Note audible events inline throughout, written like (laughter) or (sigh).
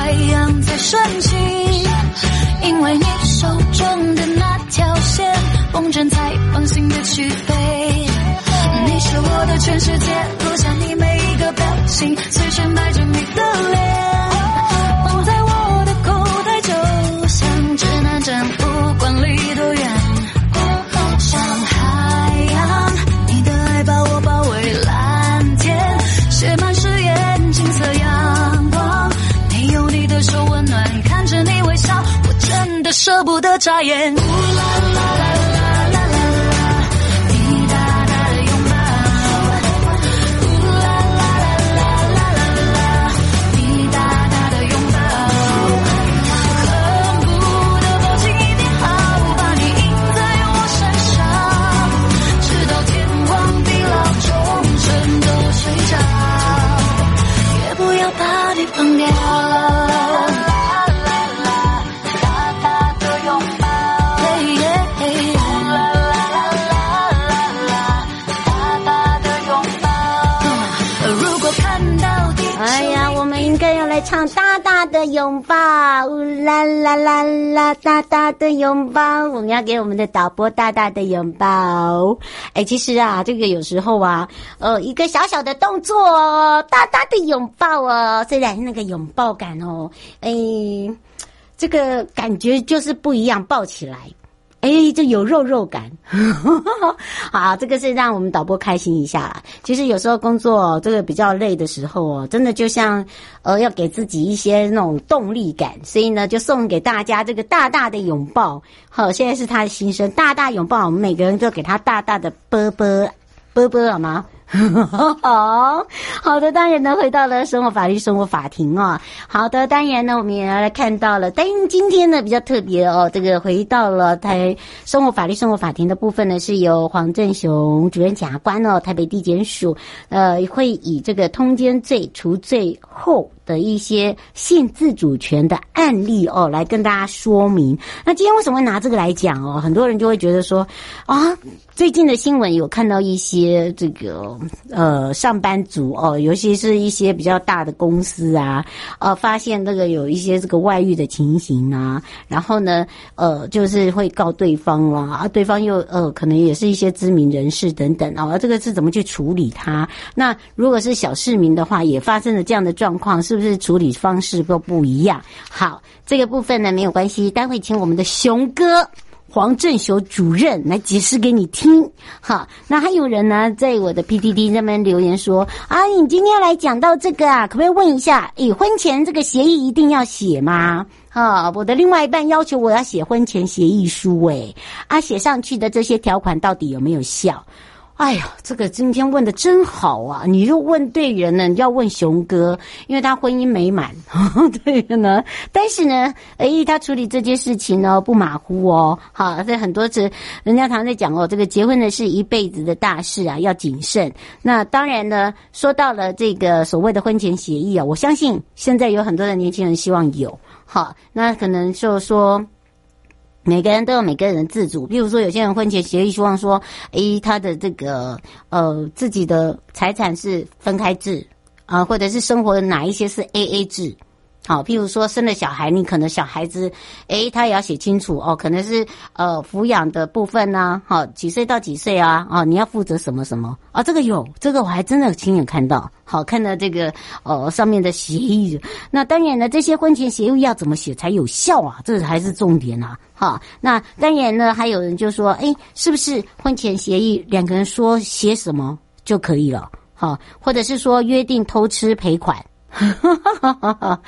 太阳在升起，因为你手中的那条线，风筝才放心的去飞。你是我的全世界，落下你每一个表情，随身埋着你的脸。的眨眼。拥抱，呜啦啦啦啦，大大的拥抱，我们要给我们的导播大大的拥抱。哎，其实啊，这个有时候啊，呃，一个小小的动作，大大的拥抱哦，虽然那个拥抱感哦，哎，这个感觉就是不一样，抱起来。哎，这有肉肉感，(laughs) 好，这个是让我们导播开心一下啦。其实有时候工作这个比较累的时候哦，真的就像呃要给自己一些那种动力感，所以呢就送给大家这个大大的拥抱。好，现在是他的心声，大大拥抱，我们每个人都给他大大的啵啵啵啵，好吗？(laughs) 好好的，当然呢，回到了生活法律生活法庭啊。好的，当然呢，我们也要来看到了，但今天呢比较特别哦，这个回到了台生活法律生活法庭的部分呢，是由黄正雄主任检察官哦，台北地检署呃会以这个通奸罪除罪后的一些性自主权的案例哦，来跟大家说明。那今天为什么会拿这个来讲哦？很多人就会觉得说啊，最近的新闻有看到一些这个。呃，上班族哦，尤其是一些比较大的公司啊，呃，发现那个有一些这个外遇的情形啊，然后呢，呃，就是会告对方啦，啊，对方又呃，可能也是一些知名人士等等啊，这个是怎么去处理它？那如果是小市民的话，也发生了这样的状况，是不是处理方式都不一样？好，这个部分呢没有关系，待会请我们的熊哥。黄振雄主任来解释给你听，好，那还有人呢，在我的 PPT 那边留言说啊，你今天来讲到这个啊，可不可以问一下，已，婚前这个协议一定要写吗？啊，我的另外一半要求我要写婚前协议书，诶，啊，写上去的这些条款到底有没有效？哎呀，这个今天问的真好啊！你又问对人了，你要问熊哥，因为他婚姻美满，(laughs) 对的呢。但是呢，哎，他处理这件事情呢不马虎哦。好，在很多次人家常在讲哦，这个结婚的是一辈子的大事啊，要谨慎。那当然呢，说到了这个所谓的婚前协议啊，我相信现在有很多的年轻人希望有。好，那可能就是说。每个人都有每个人的自主，比如说有些人婚前协议希望说，诶，他的这个呃自己的财产是分开制啊，或者是生活的哪一些是 AA 制。好，譬如说生了小孩，你可能小孩子，诶，他也要写清楚哦，可能是呃抚养的部分呢，好，几岁到几岁啊？哦，你要负责什么什么啊？这个有，这个我还真的亲眼看到，好，看到这个呃上面的协议。那当然呢，这些婚前协议要怎么写才有效啊？这才是重点啊！好，那当然呢，还有人就说，诶，是不是婚前协议两个人说写什么就可以了？好，或者是说约定偷吃赔款？哈哈哈哈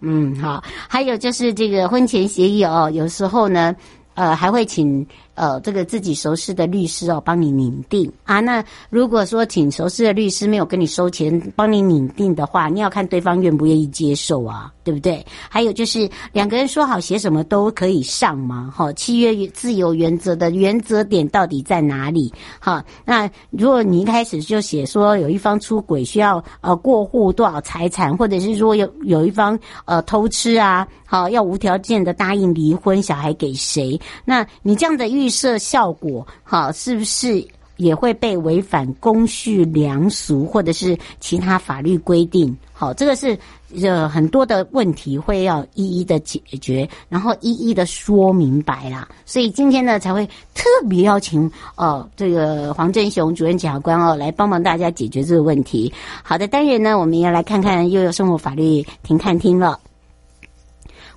嗯，好，还有就是这个婚前协议哦，有时候呢，呃，还会请。呃，这个自己熟识的律师哦，帮你拟定啊。那如果说请熟识的律师没有跟你收钱，帮你拟定的话，你要看对方愿不愿意接受啊，对不对？还有就是两个人说好写什么都可以上吗？哈，契约自由原则的原则点到底在哪里？哈，那如果你一开始就写说有一方出轨需要呃过户多少财产，或者是说有有一方呃偷吃啊，好要无条件的答应离婚，小孩给谁？那你这样的预设效果，好，是不是也会被违反公序良俗或者是其他法律规定？好，这个是呃很多的问题会要一一的解决，然后一一的说明白啦。所以今天呢才会特别邀请哦这个黄振雄主任检察官哦来帮忙大家解决这个问题。好的，当然呢我们要来看看悠悠生活法律庭看听了。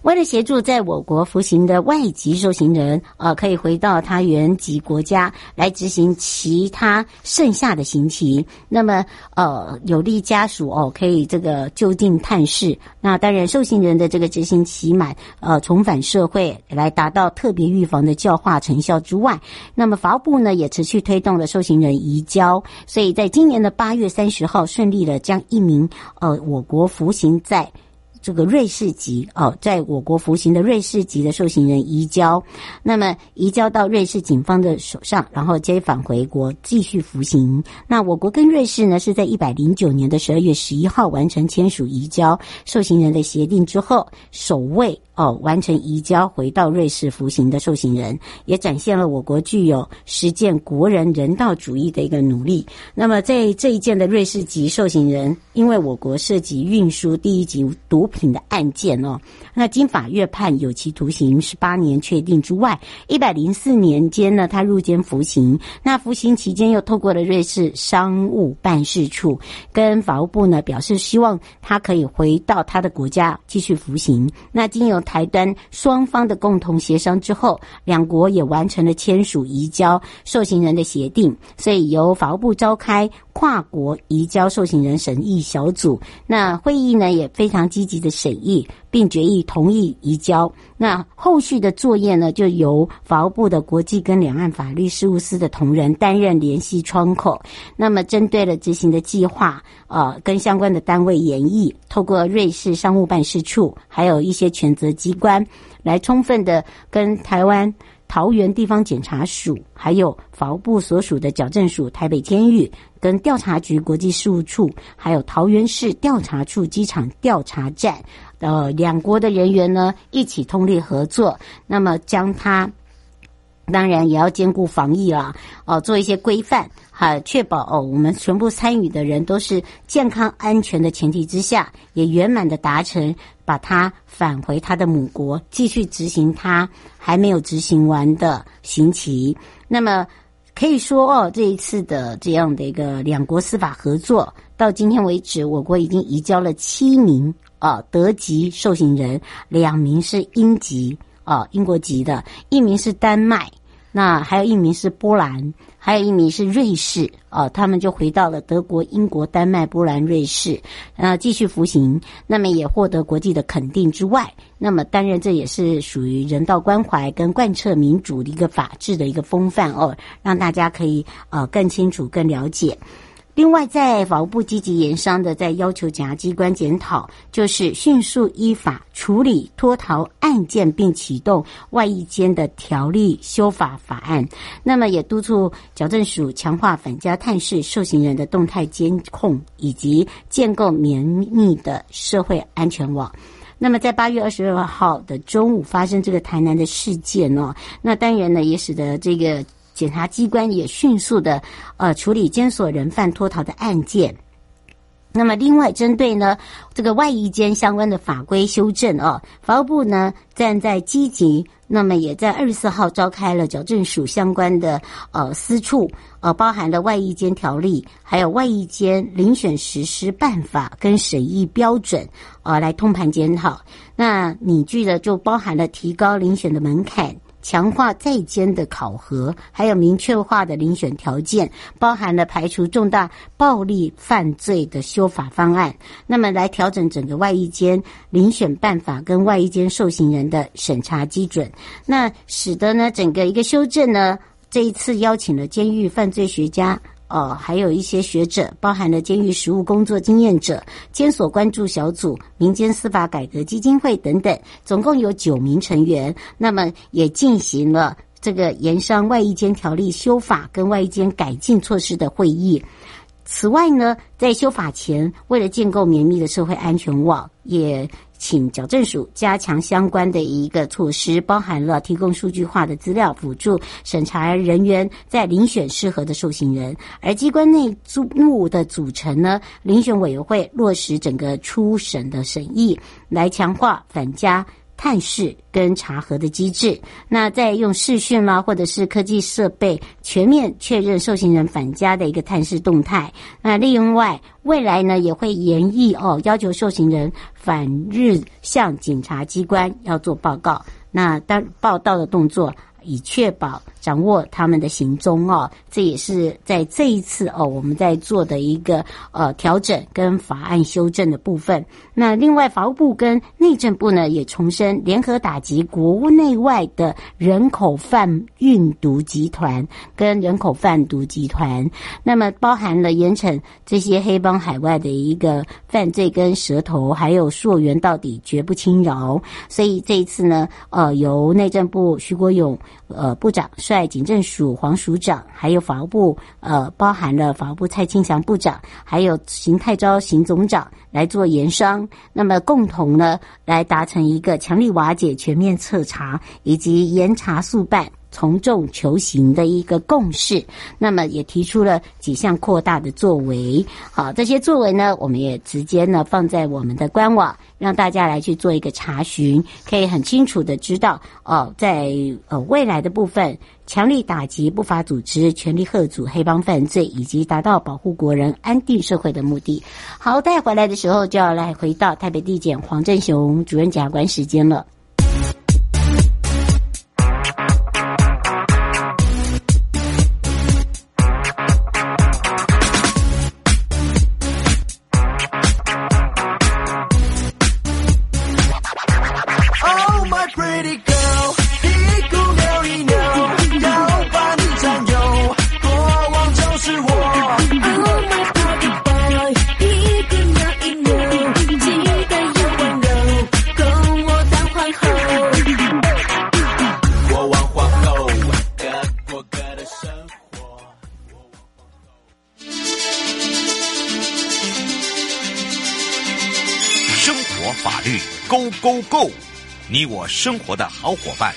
为了协助在我国服刑的外籍受刑人，呃，可以回到他原籍国家来执行其他剩下的刑期，那么，呃，有利家属哦，可以这个就近探视。那当然，受刑人的这个执行期满，呃，重返社会来达到特别预防的教化成效之外，那么法务部呢也持续推动了受刑人移交，所以在今年的八月三十号，顺利的将一名呃我国服刑在。这个瑞士籍哦，在我国服刑的瑞士籍的受刑人移交，那么移交到瑞士警方的手上，然后接返回国继续服刑。那我国跟瑞士呢，是在一百零九年的十二月十一号完成签署移交受刑人的协定之后，首位。哦，完成移交回到瑞士服刑的受刑人，也展现了我国具有实践国人人道主义的一个努力。那么，在这一件的瑞士籍受刑人，因为我国涉及运输第一级毒品的案件哦，那经法院判有期徒刑十八年确定之外，一百零四年间呢，他入监服刑。那服刑期间又透过了瑞士商务办事处跟法务部呢，表示希望他可以回到他的国家继续服刑。那经由台端双方的共同协商之后，两国也完成了签署移交受刑人的协定，所以由法务部召开跨国移交受刑人审议小组。那会议呢也非常积极的审议，并决议同意移交。那后续的作业呢，就由法务部的国际跟两岸法律事务司的同仁担任联系窗口。那么针对了执行的计划，呃，跟相关的单位研议，透过瑞士商务办事处，还有一些权责机关，来充分的跟台湾桃园地方检察署，还有法务部所属的矫正署、台北监狱，跟调查局国际事务处，还有桃园市调查处机场调查站。呃，两国的人员呢，一起通力合作，那么将它，当然也要兼顾防疫啊，哦，做一些规范，哈，确保哦，我们全部参与的人都是健康安全的前提之下，也圆满的达成，把他返回他的母国，继续执行他还没有执行完的刑期。那么可以说哦，这一次的这样的一个两国司法合作，到今天为止，我国已经移交了七名。啊，德籍受刑人两名是英籍啊，英国籍的，一名是丹麦那还有一名是波兰，还有一名是瑞士，哦，他们就回到了德国、英国、丹麦、波兰、瑞士，呃，继续服刑。那么也获得国际的肯定之外，那么当然这也是属于人道关怀跟贯彻民主的一个法治的一个风范哦，让大家可以呃更清楚、更了解。另外，在法务部积极研商的，在要求检察机关检讨，就是迅速依法处理脱逃案件，并启动外役间的条例修法法案。那么，也督促矫正署强化反家探视受刑人的动态监控，以及建构绵密的社会安全网。那么，在八月二十二号的中午发生这个台南的事件哦，那当然呢，也使得这个。检察机关也迅速的呃处理监所人犯脱逃的案件。那么，另外针对呢这个外役监相关的法规修正哦，法务部呢站在积极，那么也在二十四号召开了矫正署相关的呃司处，呃包含了外役监条例，还有外役监遴选实施办法跟审议标准，呃来通盘检讨。那拟具的就包含了提高遴选的门槛。强化在监的考核，还有明确化的遴选条件，包含了排除重大暴力犯罪的修法方案。那么来调整整个外役监遴选办法跟外役监受刑人的审查基准，那使得呢整个一个修正呢，这一次邀请了监狱犯罪学家。哦，还有一些学者，包含了监狱实务工作经验者、监所关注小组、民间司法改革基金会等等，总共有九名成员。那么也进行了这个盐商外役监条例修法跟外役监改进措施的会议。此外呢，在修法前，为了建构绵密的社会安全网，也。请矫正署加强相关的一个措施，包含了提供数据化的资料辅助审查人员在遴选适合的受刑人，而机关内部的组成呢，遴选委员会落实整个初审的审议，来强化反家。探视跟查核的机制，那再用视讯啦，或者是科技设备全面确认受刑人返家的一个探视动态。那另外，未来呢也会研议哦，要求受刑人返日向检察机关要做报告。那当报道的动作。以确保掌握他们的行踪哦，这也是在这一次哦，我们在做的一个呃调整跟法案修正的部分。那另外，法务部跟内政部呢也重申联合打击国内外的人口贩运毒集团跟人口贩毒集团，那么包含了严惩这些黑帮海外的一个犯罪跟蛇头，还有溯源到底，绝不轻饶。所以这一次呢，呃，由内政部徐国勇。呃，部长率警政署黄署长，还有法务部，呃，包含了法务部蔡清祥部长，还有邢泰昭邢总长来做研商，那么共同呢来达成一个强力瓦解、全面彻查以及严查速办。从众求行的一个共识，那么也提出了几项扩大的作为。好，这些作为呢，我们也直接呢放在我们的官网，让大家来去做一个查询，可以很清楚的知道哦，在呃未来的部分，强力打击不法组织，全力贺阻黑帮犯罪，以及达到保护国人安定社会的目的。好，带回来的时候就要来回到台北地检黄正雄主任检察官时间了。我生活的好伙伴，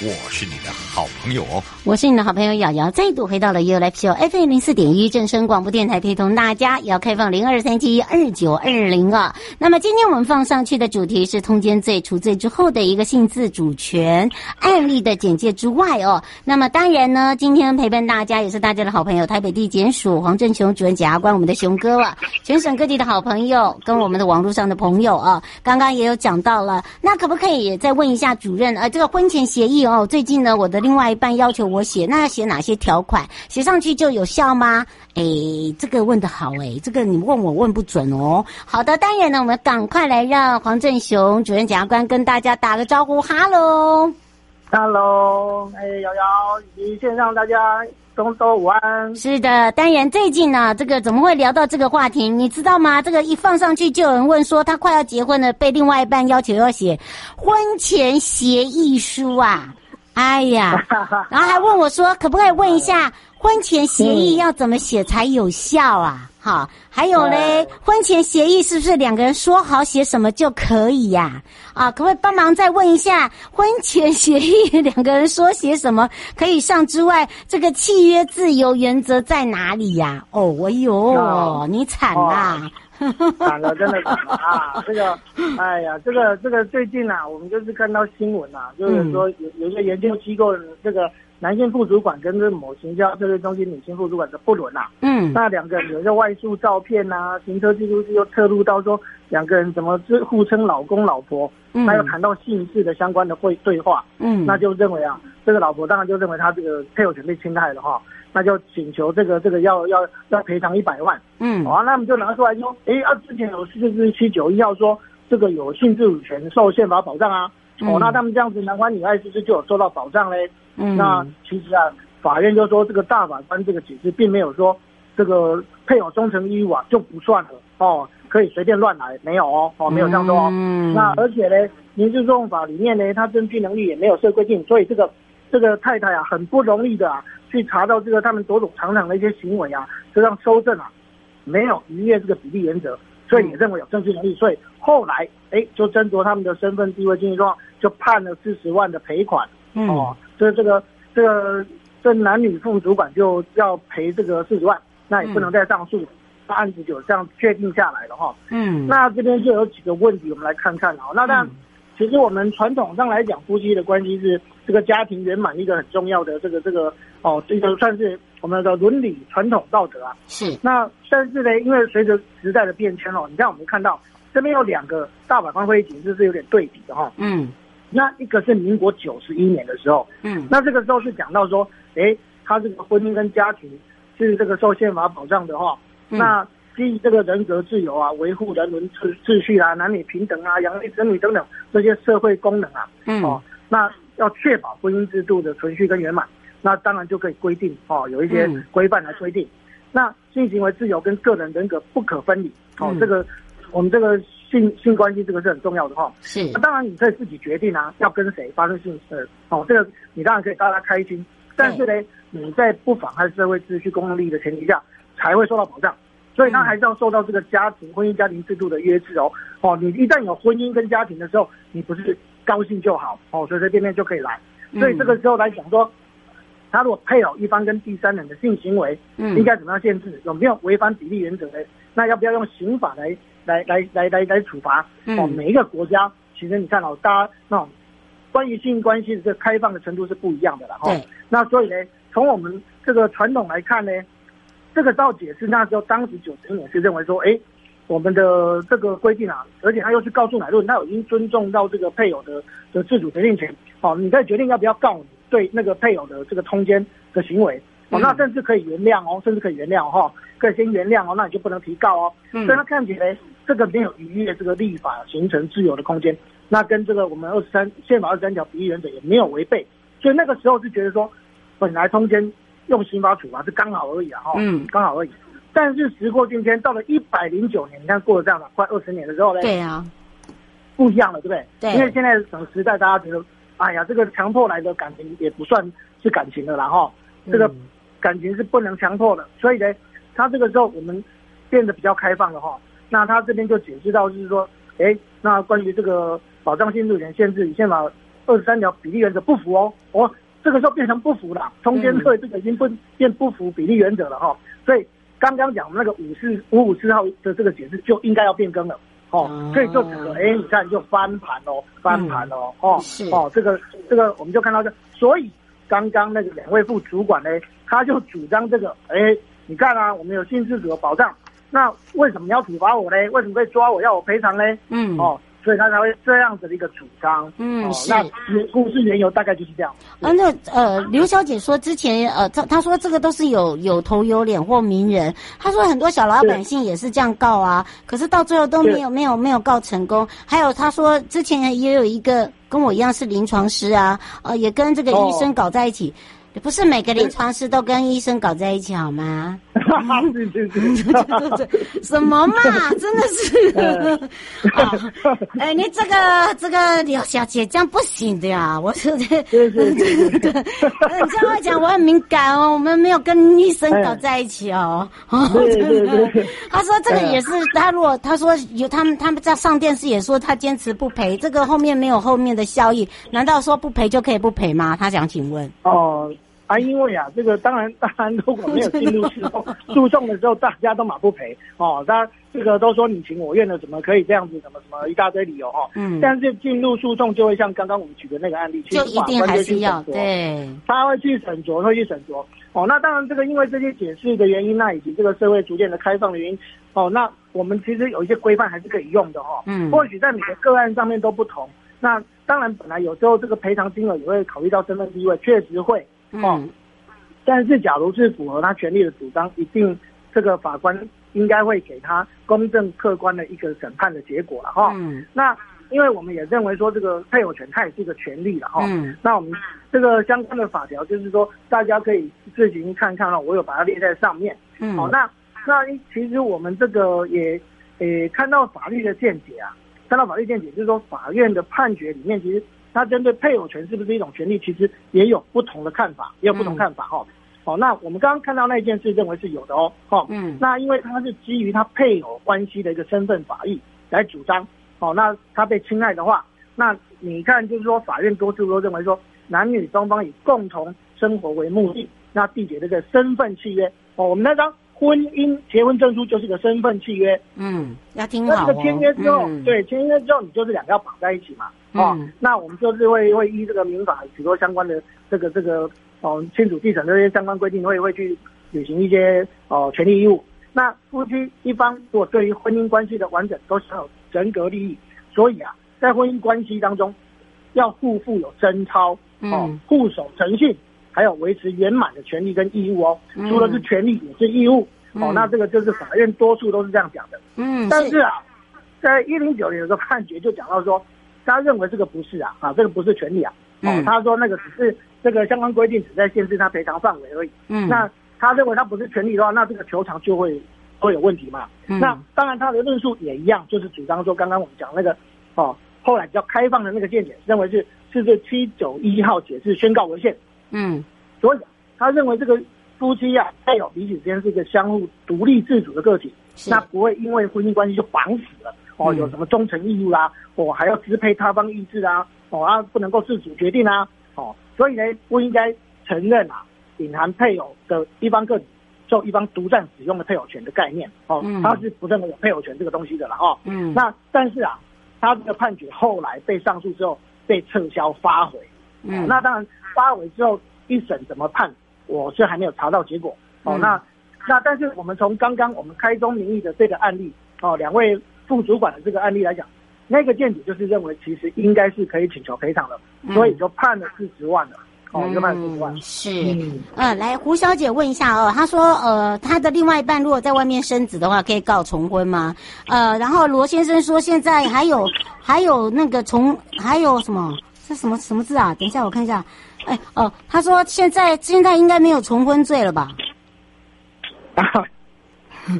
我是你的好朋友哦。我是你的好朋友瑶瑶，再度回到了 U Life Show FM 零四点一正声广播电台，陪同大家也要开放零二三七二九二零啊。那么今天我们放上去的主题是通奸罪除罪之后的一个性自主权案例的简介之外哦。那么当然呢，今天陪伴大家也是大家的好朋友台北地检署黄正雄主任检察官，我们的雄哥了。全省各地的好朋友跟我们的网络上的朋友啊，刚刚也有讲到了。那可不可以再问一下主任，呃，这个婚前协议哦，最近呢，我的另外一半要求我写，那要写哪些条款？写上去就有效吗？哎，这个问的好哎，这个你问我问不准哦。好的，当然呢，我们赶快来让黄正雄主任检察官跟大家打个招呼，哈喽，哈喽，哎，瑶瑶以及线上大家。中周午安。是的，当然最近呢，这个怎么会聊到这个话题？你知道吗？这个一放上去，就有人问说他快要结婚了，被另外一半要求要写婚前协议书啊！哎呀，(laughs) 然后还问我说，可不可以问一下婚前协议要怎么写才有效啊？好，还有嘞，婚前协议是不是两个人说好写什么就可以呀？啊，可不可以帮忙再问一下，婚前协议两个人说写什么可以上之外，这个契约自由原则在哪里呀？哦，我哟，你惨啦，惨了，真的惨了啊！这个，(laughs) 哎呀，这个这个最近啊，我们就是看到新闻啊，就是说有有一个研究机构这个。男性副主管跟这某行销策略中心女性副主管的不伦啊，嗯，那两个人有一个外宿照片呐、啊，行车记录器又侧录到说两个人怎么是互称老公老婆，嗯，还有谈到姓氏的相关的会对话，嗯，那就认为啊，这个老婆当然就认为他这个配偶权被侵害了哈，那就请求这个这个要要要赔偿一百万，嗯，好、啊，那我们就拿出来说，哎啊，之前有四四七九一号说这个有性自主权受宪法保障啊，哦，那他们这样子男欢女爱是不是就有受到保障嘞？嗯，那其实啊，法院就说这个大法官这个解释并没有说这个配偶忠诚义务啊就不算了。哦，可以随便乱来，没有哦，哦没有这样说哦。嗯，那而且呢，民事诉讼法里面呢，他证据能力也没有设规定，所以这个这个太太啊很不容易的啊去查到这个他们躲躲藏藏的一些行为啊，就让收证啊没有逾越这个比例原则，所以也认为有证据能力，所以后来哎就斟酌他们的身份地位经济状况，就判了四十万的赔款。嗯、哦，所以这个这个这男女副主管就要赔这个四十万，那也不能再上诉，案子就这样确定下来了哈。嗯，那这边就有几个问题，我们来看看啊。那当然，其实我们传统上来讲，夫妻的关系是这个家庭圆满一个很重要的这个这个哦，这个算是我们的伦理传统道德啊。是。那但是呢，因为随着时代的变迁哦，你看我们看到这边有两个大法官会议解释是有点对比的哈。嗯。那一个是民国九十一年的时候，嗯，那这个时候是讲到说，诶，他这个婚姻跟家庭是这个受宪法保障的话，嗯、那基于这个人格自由啊，维护人伦秩秩序啊，男女平等啊，养育子女等等这些社会功能啊，嗯，哦，那要确保婚姻制度的存续跟圆满，那当然就可以规定哦，有一些规范来规定，嗯、那性行为自由跟个人人格不可分离，哦，嗯、这个我们这个。性性关系这个是很重要的哈，是。那当然你可以自己决定啊，要跟谁发生性事哦，这个你当然可以大家开心，但是呢，你在不妨害社会秩序公共利益的前提下才会受到保障，所以他还是要受到这个家庭婚姻家庭制度的约制哦。哦，你一旦有婚姻跟家庭的时候，你不是高兴就好哦，随随便便就可以来。所以这个时候来讲说，他如果配偶一方跟第三人的性行为，嗯，应该怎么样限制？有没有违反比例原则的？那要不要用刑法来？来来来来来处罚哦！每一个国家其实你看哦，大家那种关于性关系的这个开放的程度是不一样的了哈。那所以呢，从我们这个传统来看呢，这个照解释那时候当时九十年是认为说，哎，我们的这个规定啊，而且他又去告诉乃论，他已经尊重到这个配偶的的自主决定权。哦，你可以决定要不要告你对那个配偶的这个通奸的行为。哦，那甚至可以原谅哦，甚至可以原谅哈，可以先原谅哦，那你就不能提告哦。所以他看起来。这个没有逾越这个立法形成自由的空间，那跟这个我们二十三宪法二十三条比例原则也没有违背，所以那个时候是觉得说，本来通奸用刑法处罚是刚好而已啊，哈，嗯，刚好而已。但是时过境迁，到了一百零九年，你看过了这样的快二十年的时候呢，对啊，不一样了，对不对？对，因为现在整个时代，大家觉得，哎呀，这个强迫来的感情也不算是感情了啦，哈，这个感情是不能强迫的，所以呢，他这个时候我们变得比较开放了，哈。那他这边就解释到，就是说，哎，那关于这个保障性自主权限制与宪法二十三条比例原则不符哦，哦，这个时候变成不符了，通奸罪这个已经不变不符比例原则了哈、哦，所以刚刚讲那个五四五五四号的这个解释就应该要变更了，哦，所以就整个，哎，你看就翻盘喽，翻盘喽，哦，哦，这个这个我们就看到这，所以刚刚那个两位副主管呢，他就主张这个，哎，你看啊，我们有性自主的保障。那为什么你要处罚我呢？为什么会抓我要我赔偿呢？嗯，哦，所以他才会这样子的一个主张。嗯，哦、是。那故事缘由大概就是这样。啊，那呃，刘小姐说之前呃，她她说这个都是有有头有脸或名人，她说很多小老百姓也是这样告啊，可是到最后都没有没有没有告成功。还有她说之前也有一个跟我一样是临床师啊，呃，也跟这个医生搞在一起。哦不是每个临床师都跟医生搞在一起好吗？对 (laughs) 对对，(laughs) 什么嘛，(laughs) 真的是，哦，哎，你这个这个刘小姐这样不行的呀！我说的，对对对对，这样会讲我很敏感哦，我们没有跟医生搞在一起哦。哦，对对对，他说这个也是，他如果他说有他们他们在上电视也说他坚持不赔，这个后面没有后面的效益，难道说不赔就可以不赔吗？他想请问。哦。啊，因为啊，这个当然，(laughs) 当然，如果没有进入诉讼诉讼的时候，大家都马不赔哦。大家这个都说你情我愿的，怎么可以这样子？什么什么一大堆理由哈。嗯。但是进入诉讼就会像刚刚我们举的那个案例，就一定还是要对。他会去审酌，会去审酌。哦，那当然，这个因为这些解释的原因，那以及这个社会逐渐的开放的原因，哦，那我们其实有一些规范还是可以用的哈。嗯。或许在每个个案上面都不同。那当然，本来有时候这个赔偿金额也会考虑到身份地位，确实会。哦。嗯但是，假如是符合他权利的主张，一定这个法官应该会给他公正客观的一个审判的结果了哈。嗯。那因为我们也认为说，这个配偶权它也是一个权利了哈。嗯。那我们这个相关的法条，就是说大家可以自行看看了，我有把它列在上面。嗯。好，那那其实我们这个也也看到法律的见解啊，看到法律见解，就是说法院的判决里面，其实它针对配偶权是不是一种权利，其实也有不同的看法，也有不同看法哈。嗯好，那我们刚刚看到那件事，认为是有的哦。好，嗯，那因为他是基于他配偶关系的一个身份法益来主张。好，那他被侵害的话，那你看就是说，法院多数都认为说，男女双方以共同生活为目的，那缔结这个身份契约。哦，我们那张婚姻结婚证书就是个身份契约。嗯，要听好哦。那这个签约之后，嗯、对，签约之后你就是两个要绑在一起嘛。哦，嗯、那我们就是会会依这个民法许多相关的这个这个。哦，亲属继承这些相关规定会会去履行一些哦权利义务。那夫妻一方如果对于婚姻关系的完整都享有人格利益，所以啊，在婚姻关系当中要互负有贞操哦，互守诚信，还有维持圆满的权利跟义务哦。除了是权利也是义务哦。那这个就是法院多数都是这样讲的。嗯，但是啊，在一零九年有个判决就讲到说，他认为这个不是啊啊，这个不是权利啊。哦，他说那个只是。这个相关规定只在限制他赔偿范围而已。嗯，那他认为他不是权利的话，那这个求偿就会会有问题嘛。嗯，那当然他的论述也一样，就是主张说刚刚我们讲那个哦，后来比较开放的那个见解，认为是是这七九一号解释宣告违宪。嗯，所以他认为这个夫妻啊，配偶彼此之间是一个相互独立自主的个体，那不会因为婚姻关系就绑死了。哦，有什么忠诚义务啦，哦还要支配他方意志啊，哦啊不能够自主决定啊，哦。所以呢，不应该承认啊，隐含配偶的一方个体受一方独占使用的配偶权的概念哦，嗯、他是不认为有配偶权这个东西的了哦。嗯，那但是啊，他这个判决后来被上诉之后被撤销发回。嗯、哦，那当然发回之后一审怎么判，我是还没有查到结果。哦，嗯、那那但是我们从刚刚我们开宗明义的这个案例哦，两位副主管的这个案例来讲。那个见解就是认为，其实应该是可以请求赔偿的，嗯、所以就判了四十万了。哦，就判了四十万。是，嗯，呃，来胡小姐问一下哦，她说，呃，她的另外一半如果在外面生子的话，可以告重婚吗？呃，然后罗先生说，现在还有还有那个重还有什么？这什么什么字啊？等一下我看一下。哎哦，他说现在现在应该没有重婚罪了吧？啊。(laughs)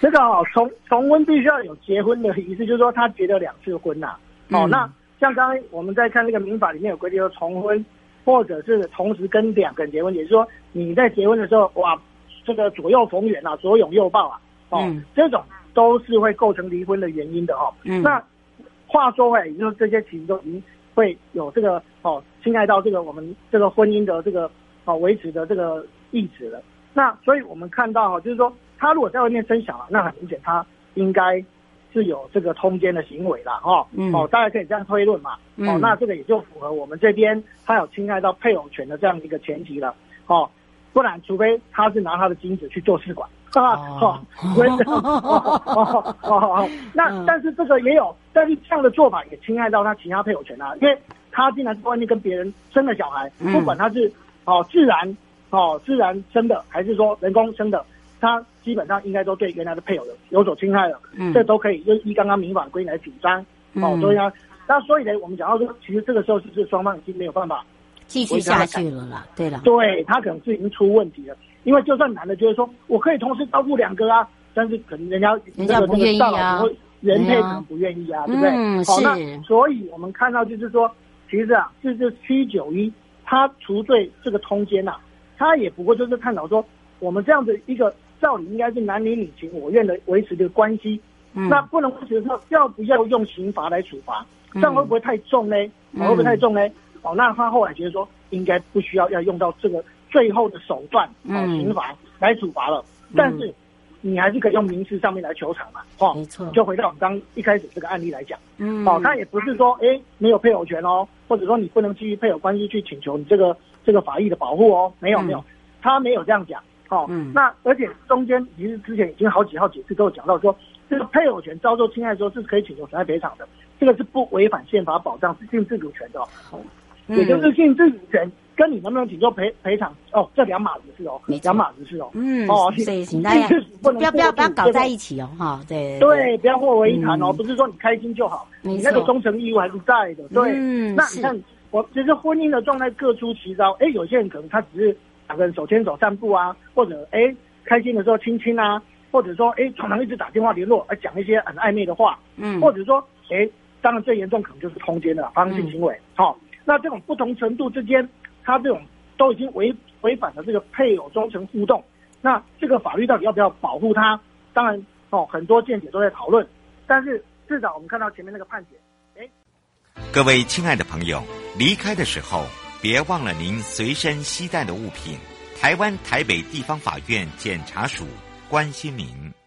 这个哦，重重婚必须要有结婚的意思，就是说他结了两次婚呐、啊。哦，嗯、那像刚刚我们在看那个民法里面有规定说重婚，或者是同时跟两个人结婚，也就是说你在结婚的时候，哇，这个左右逢源啊，左拥右抱啊，哦，嗯、这种都是会构成离婚的原因的哦。嗯、那话说回来，也就是说这些其实都已经会有这个哦侵害到这个我们这个婚姻的这个哦维持的这个意志了。那所以我们看到哈，就是说。他如果在外面生小了，那很明显他应该是有这个通奸的行为了哈。嗯、哦，大家可以这样推论嘛。嗯、哦，那这个也就符合我们这边他有侵害到配偶权的这样一个前提了。哦，不然除非他是拿他的精子去做试管，啊，好，哦哦哦，那但是这个也有，但是这样的做法也侵害到他其他配偶权啊，因为他竟然在外面跟别人生了小孩，不管他是哦自然哦自然生的还是说人工生的，他基本上应该都对原来的配偶有有所侵害了，嗯，这都可以就依刚刚民法规定来主张，哦，所以啊，那所以呢，我们讲到说，其实这个时候是不是双方已经没有办法继续下去了啦？对了，对他可能是已经出问题了。因为就算男的觉得说我可以同时照顾两个啊，但是可能人家人家不愿意啊，原配可能不愿意啊，对不对？嗯，好，那所以我们看到就是说，其实啊，这这七九一，他除罪这个通奸呐，他也不过就是探讨说，我们这样的一个照理应该是男女你情我愿的维持这个关系，嗯，那不能维持说要不要用刑罚来处罚，这样会不会太重呢？会不会太重呢？哦，那他后来觉得说，应该不需要要用到这个。最后的手段，哦，刑罚来处罚了，嗯、但是你还是可以用民事上面来求偿嘛，哦，没错，就回到我们刚一开始这个案例来讲，嗯，哦，他也不是说，哎，没有配偶权哦，或者说你不能基于配偶关系去请求你这个这个法益的保护哦，没有、嗯、没有，他没有这样讲，哦，嗯，那而且中间其实之前已经好几好几次都有讲到说，这个配偶权遭受侵害的时候是可以请求损害赔偿的，这个是不违反宪法保障性自主权的，哦，嗯、也就是性自主权。跟你能不能请求赔赔偿哦，这两码子事哦，两码子事哦。嗯，哦，对，请大家不要不要不要搞在一起哦，哈，对对，不要混为一谈哦，不是说你开心就好，你那个忠诚义务还是在的。对，那你看，我其实婚姻的状态各出奇招。哎，有些人可能他只是两个人手牵手散步啊，或者哎开心的时候亲亲啊，或者说哎常常一直打电话联络，而讲一些很暧昧的话，嗯，或者说哎，当然最严重可能就是通奸的发生性行为。好，那这种不同程度之间。他这种都已经违违反了这个配偶忠诚互动，那这个法律到底要不要保护他？当然哦，很多见解都在讨论，但是至少我们看到前面那个判决，哎，各位亲爱的朋友，离开的时候别忘了您随身携带的物品。台湾台北地方法院检察署关心您。